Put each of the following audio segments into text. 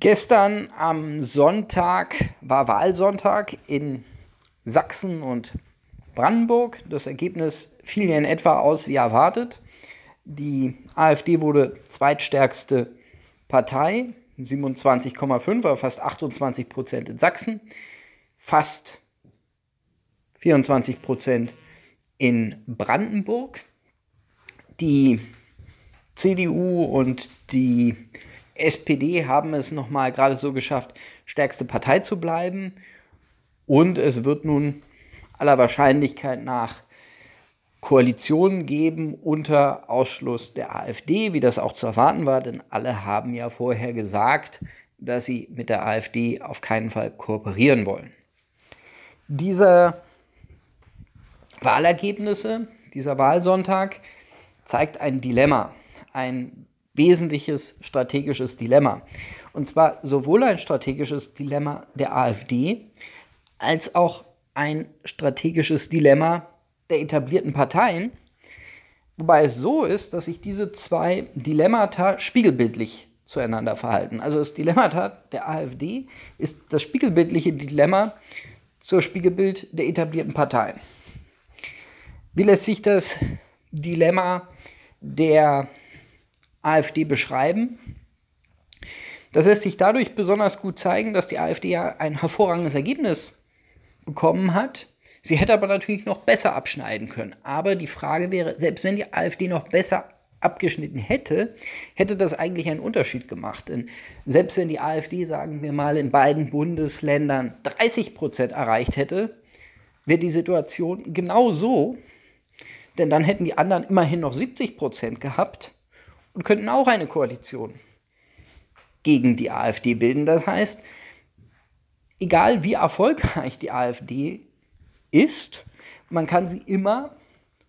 Gestern am Sonntag war Wahlsonntag in Sachsen und Brandenburg. Das Ergebnis fiel ja in etwa aus wie erwartet. Die AfD wurde zweitstärkste Partei, 27,5, aber fast 28 Prozent in Sachsen, fast 24 Prozent in Brandenburg. Die CDU und die SPD haben es nochmal gerade so geschafft, stärkste Partei zu bleiben. Und es wird nun aller Wahrscheinlichkeit nach Koalitionen geben unter Ausschluss der AfD, wie das auch zu erwarten war, denn alle haben ja vorher gesagt, dass sie mit der AfD auf keinen Fall kooperieren wollen. Diese Wahlergebnisse, dieser Wahlsonntag zeigt ein Dilemma, ein wesentliches strategisches Dilemma. Und zwar sowohl ein strategisches Dilemma der AfD als auch ein strategisches Dilemma der etablierten Parteien, wobei es so ist, dass sich diese zwei Dilemmata spiegelbildlich zueinander verhalten. Also das Dilemmata der AfD ist das spiegelbildliche Dilemma zur Spiegelbild der etablierten Parteien. Wie lässt sich das Dilemma der AfD beschreiben. Das lässt sich dadurch besonders gut zeigen, dass die AfD ja ein hervorragendes Ergebnis bekommen hat. Sie hätte aber natürlich noch besser abschneiden können. Aber die Frage wäre, selbst wenn die AfD noch besser abgeschnitten hätte, hätte das eigentlich einen Unterschied gemacht. Denn selbst wenn die AfD, sagen wir mal, in beiden Bundesländern 30 Prozent erreicht hätte, wäre die Situation genau so. Denn dann hätten die anderen immerhin noch 70 Prozent gehabt und könnten auch eine Koalition gegen die AfD bilden. Das heißt, egal wie erfolgreich die AfD ist, man kann sie immer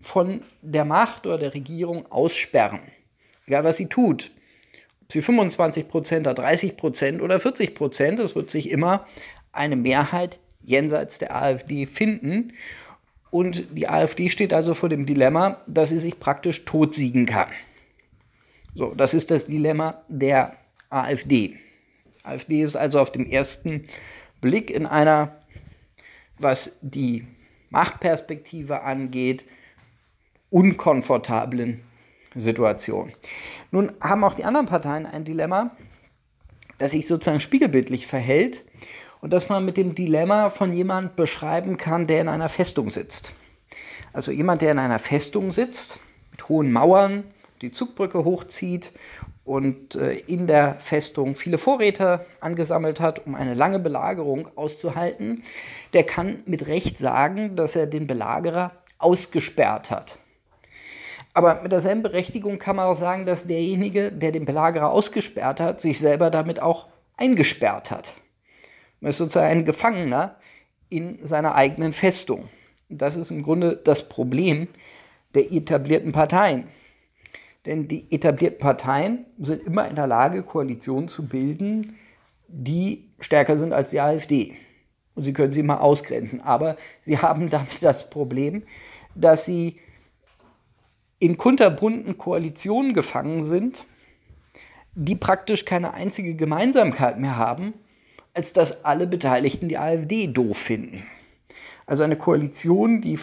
von der Macht oder der Regierung aussperren. Egal was sie tut. Ob sie 25 Prozent hat, 30 Prozent oder 40 Prozent, es wird sich immer eine Mehrheit jenseits der AfD finden. Und die AfD steht also vor dem Dilemma, dass sie sich praktisch totsiegen kann. So, das ist das Dilemma der AfD. AfD ist also auf dem ersten Blick in einer, was die Machtperspektive angeht, unkomfortablen Situation. Nun haben auch die anderen Parteien ein Dilemma, das sich sozusagen spiegelbildlich verhält und das man mit dem Dilemma von jemand beschreiben kann, der in einer Festung sitzt. Also jemand, der in einer Festung sitzt, mit hohen Mauern, die Zugbrücke hochzieht und äh, in der Festung viele Vorräte angesammelt hat, um eine lange Belagerung auszuhalten, der kann mit Recht sagen, dass er den Belagerer ausgesperrt hat. Aber mit derselben Berechtigung kann man auch sagen, dass derjenige, der den Belagerer ausgesperrt hat, sich selber damit auch eingesperrt hat. Man ist sozusagen ein Gefangener in seiner eigenen Festung. Das ist im Grunde das Problem der etablierten Parteien. Denn die etablierten Parteien sind immer in der Lage, Koalitionen zu bilden, die stärker sind als die AfD. Und sie können sie mal ausgrenzen. Aber sie haben damit das Problem, dass sie in kunterbunten Koalitionen gefangen sind, die praktisch keine einzige Gemeinsamkeit mehr haben, als dass alle Beteiligten die AfD doof finden. Also eine Koalition, die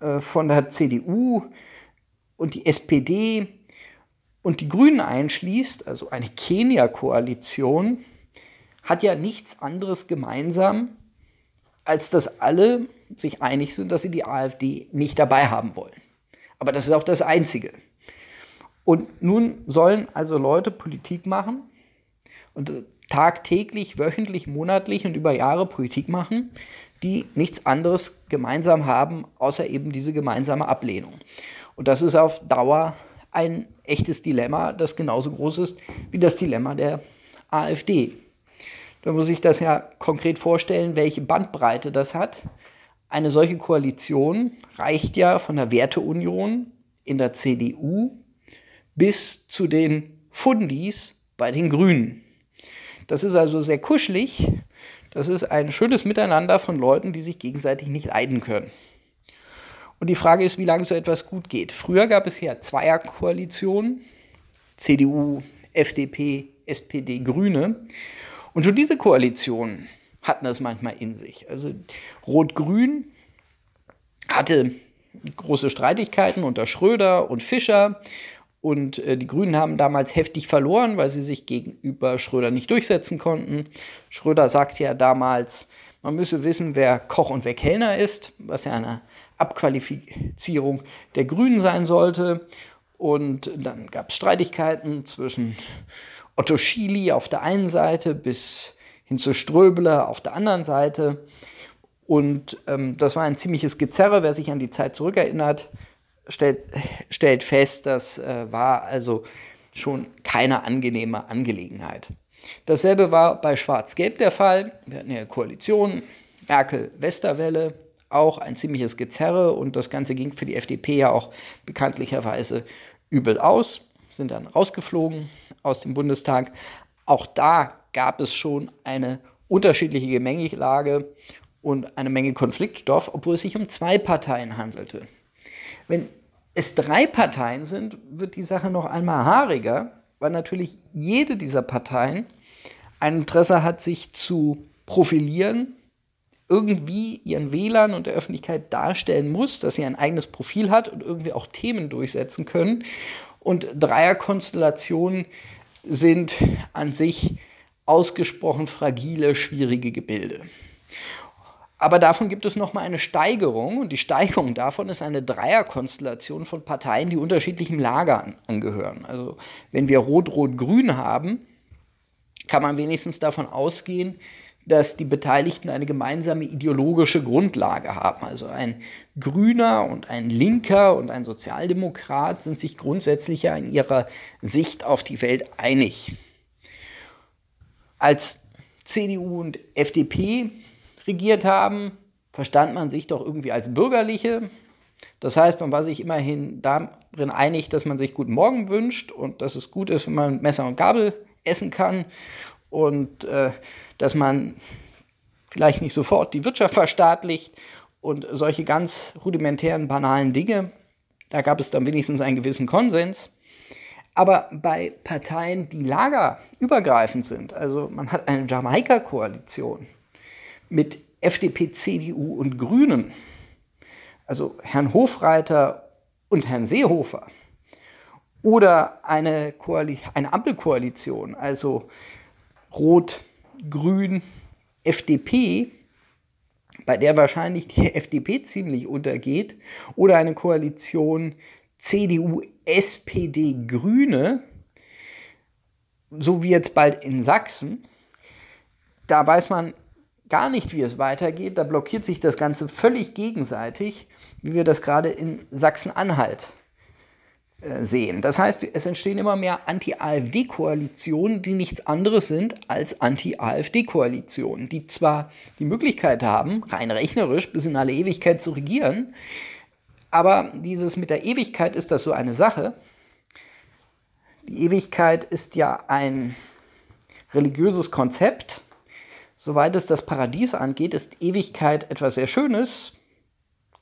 äh, von der CDU und die SPD und die Grünen einschließt, also eine Kenia-Koalition, hat ja nichts anderes gemeinsam, als dass alle sich einig sind, dass sie die AfD nicht dabei haben wollen. Aber das ist auch das Einzige. Und nun sollen also Leute Politik machen und tagtäglich, wöchentlich, monatlich und über Jahre Politik machen, die nichts anderes gemeinsam haben, außer eben diese gemeinsame Ablehnung. Und das ist auf Dauer ein echtes Dilemma, das genauso groß ist wie das Dilemma der AfD. Da muss ich das ja konkret vorstellen, welche Bandbreite das hat. Eine solche Koalition reicht ja von der Werteunion in der CDU bis zu den Fundis bei den Grünen. Das ist also sehr kuschelig. Das ist ein schönes Miteinander von Leuten, die sich gegenseitig nicht leiden können. Und die Frage ist, wie lange so etwas gut geht. Früher gab es ja Zweierkoalitionen, CDU, FDP, SPD, Grüne. Und schon diese Koalitionen hatten das manchmal in sich. Also Rot-Grün hatte große Streitigkeiten unter Schröder und Fischer. Und äh, die Grünen haben damals heftig verloren, weil sie sich gegenüber Schröder nicht durchsetzen konnten. Schröder sagte ja damals, man müsse wissen, wer Koch und wer Kellner ist, was ja eine Abqualifizierung der Grünen sein sollte. Und dann gab es Streitigkeiten zwischen Otto Schily auf der einen Seite bis hin zu Ströbele auf der anderen Seite. Und ähm, das war ein ziemliches Gezerre. Wer sich an die Zeit zurückerinnert, stellt, stellt fest, das äh, war also schon keine angenehme Angelegenheit. Dasselbe war bei Schwarz-Gelb der Fall. Wir hatten ja eine Koalition, Merkel-Westerwelle, auch ein ziemliches Gezerre und das Ganze ging für die FDP ja auch bekanntlicherweise übel aus, sind dann rausgeflogen aus dem Bundestag. Auch da gab es schon eine unterschiedliche Gemengelage und eine Menge Konfliktstoff, obwohl es sich um zwei Parteien handelte. Wenn es drei Parteien sind, wird die Sache noch einmal haariger, weil natürlich jede dieser Parteien ein Interesse hat, sich zu profilieren, irgendwie ihren Wählern und der Öffentlichkeit darstellen muss, dass sie ein eigenes Profil hat und irgendwie auch Themen durchsetzen können. Und Dreierkonstellationen sind an sich ausgesprochen fragile, schwierige Gebilde. Aber davon gibt es nochmal eine Steigerung und die Steigerung davon ist eine Dreierkonstellation von Parteien, die unterschiedlichem Lager angehören. Also wenn wir Rot-Rot-Grün haben, kann man wenigstens davon ausgehen, dass die Beteiligten eine gemeinsame ideologische Grundlage haben. Also ein Grüner und ein Linker und ein Sozialdemokrat sind sich grundsätzlich ja in ihrer Sicht auf die Welt einig. Als CDU und FDP regiert haben, verstand man sich doch irgendwie als Bürgerliche. Das heißt, man war sich immerhin darin einig, dass man sich guten Morgen wünscht und dass es gut ist, wenn man Messer und Gabel essen kann und äh, dass man vielleicht nicht sofort die Wirtschaft verstaatlicht und solche ganz rudimentären, banalen Dinge. Da gab es dann wenigstens einen gewissen Konsens. Aber bei Parteien, die lagerübergreifend sind, also man hat eine Jamaika-Koalition mit FDP, CDU und Grünen, also Herrn Hofreiter und Herrn Seehofer, oder eine, eine Ampelkoalition, also Rot, Grün, FDP, bei der wahrscheinlich die FDP ziemlich untergeht, oder eine Koalition CDU, SPD, Grüne, so wie jetzt bald in Sachsen, da weiß man gar nicht, wie es weitergeht. Da blockiert sich das Ganze völlig gegenseitig, wie wir das gerade in Sachsen-Anhalt sehen. Das heißt, es entstehen immer mehr Anti-AfD-Koalitionen, die nichts anderes sind als Anti-AfD-Koalitionen, die zwar die Möglichkeit haben, rein rechnerisch bis in alle Ewigkeit zu regieren, aber dieses mit der Ewigkeit ist das so eine Sache. Die Ewigkeit ist ja ein religiöses Konzept. Soweit es das Paradies angeht, ist Ewigkeit etwas sehr Schönes,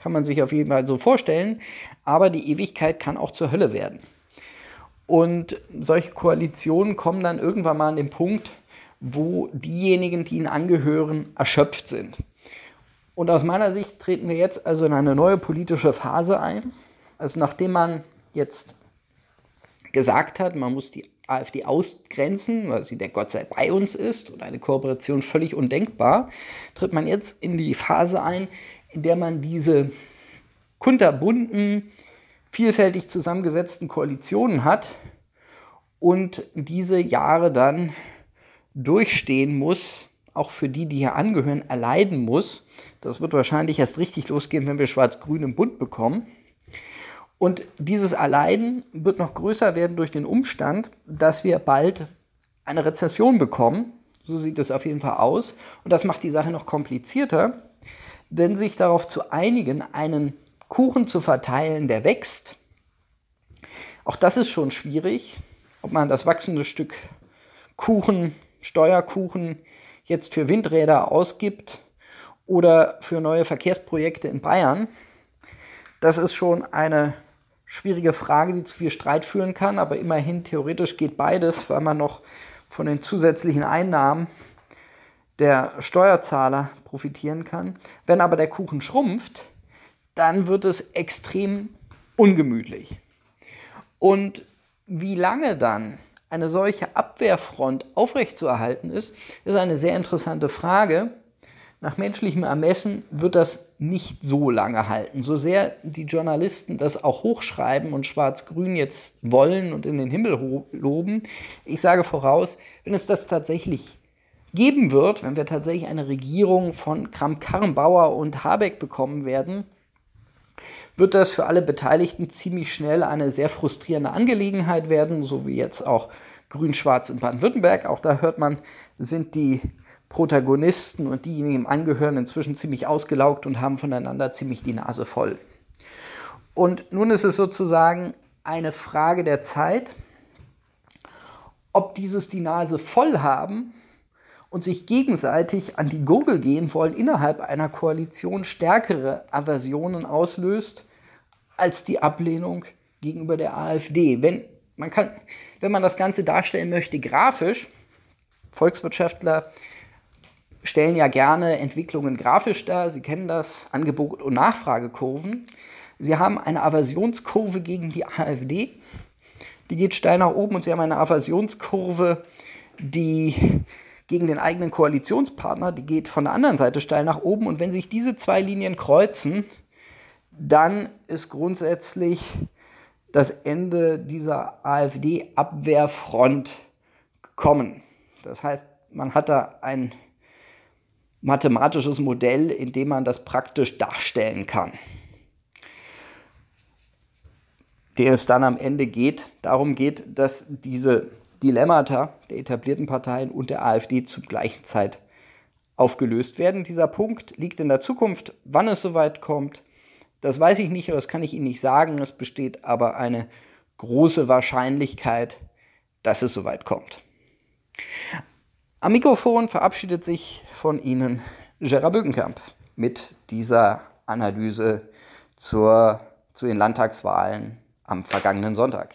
kann man sich auf jeden Fall so vorstellen. Aber die Ewigkeit kann auch zur Hölle werden. Und solche Koalitionen kommen dann irgendwann mal an den Punkt, wo diejenigen, die ihnen angehören, erschöpft sind. Und aus meiner Sicht treten wir jetzt also in eine neue politische Phase ein. Also nachdem man jetzt gesagt hat, man muss die AfD ausgrenzen, weil sie der Gott sei bei uns ist und eine Kooperation völlig undenkbar, tritt man jetzt in die Phase ein, in der man diese kunterbunten, vielfältig zusammengesetzten Koalitionen hat und diese Jahre dann durchstehen muss, auch für die, die hier angehören, erleiden muss. Das wird wahrscheinlich erst richtig losgehen, wenn wir Schwarz-Grün im Bund bekommen. Und dieses Erleiden wird noch größer werden durch den Umstand, dass wir bald eine Rezession bekommen. So sieht es auf jeden Fall aus. Und das macht die Sache noch komplizierter, denn sich darauf zu einigen, einen Kuchen zu verteilen, der wächst, auch das ist schon schwierig, ob man das wachsende Stück Kuchen, Steuerkuchen jetzt für Windräder ausgibt oder für neue Verkehrsprojekte in Bayern. Das ist schon eine schwierige Frage, die zu viel Streit führen kann, aber immerhin theoretisch geht beides, weil man noch von den zusätzlichen Einnahmen der Steuerzahler profitieren kann. Wenn aber der Kuchen schrumpft, dann wird es extrem ungemütlich. Und wie lange dann eine solche Abwehrfront aufrechtzuerhalten ist, ist eine sehr interessante Frage. Nach menschlichem Ermessen wird das nicht so lange halten. So sehr die Journalisten das auch hochschreiben und Schwarz-Grün jetzt wollen und in den Himmel loben, ich sage voraus, wenn es das tatsächlich geben wird, wenn wir tatsächlich eine Regierung von Kramp-Karrenbauer und Habeck bekommen werden, wird das für alle Beteiligten ziemlich schnell eine sehr frustrierende Angelegenheit werden, so wie jetzt auch Grün-Schwarz in Baden-Württemberg. Auch da hört man, sind die Protagonisten und diejenigen, die ihm angehören, inzwischen ziemlich ausgelaugt und haben voneinander ziemlich die Nase voll. Und nun ist es sozusagen eine Frage der Zeit, ob dieses die Nase voll haben und sich gegenseitig an die Gurgel gehen wollen, innerhalb einer Koalition stärkere Aversionen auslöst als die Ablehnung gegenüber der AfD. Wenn man, kann, wenn man das Ganze darstellen möchte grafisch, Volkswirtschaftler stellen ja gerne Entwicklungen grafisch dar. Sie kennen das, Angebot- und Nachfragekurven. Sie haben eine Aversionskurve gegen die AfD. Die geht steil nach oben und Sie haben eine Aversionskurve, die gegen den eigenen Koalitionspartner, die geht von der anderen Seite steil nach oben. Und wenn sich diese zwei Linien kreuzen, dann ist grundsätzlich das Ende dieser AfD-Abwehrfront gekommen. Das heißt, man hat da ein mathematisches Modell, in dem man das praktisch darstellen kann. Der es dann am Ende geht, darum geht, dass diese Dilemmata der etablierten Parteien und der AfD zur gleichen Zeit aufgelöst werden. Dieser Punkt liegt in der Zukunft. Wann es soweit kommt, das weiß ich nicht, das kann ich Ihnen nicht sagen. Es besteht aber eine große Wahrscheinlichkeit, dass es soweit kommt. Am Mikrofon verabschiedet sich von Ihnen Gerard Bögenkamp mit dieser Analyse zur, zu den Landtagswahlen am vergangenen Sonntag.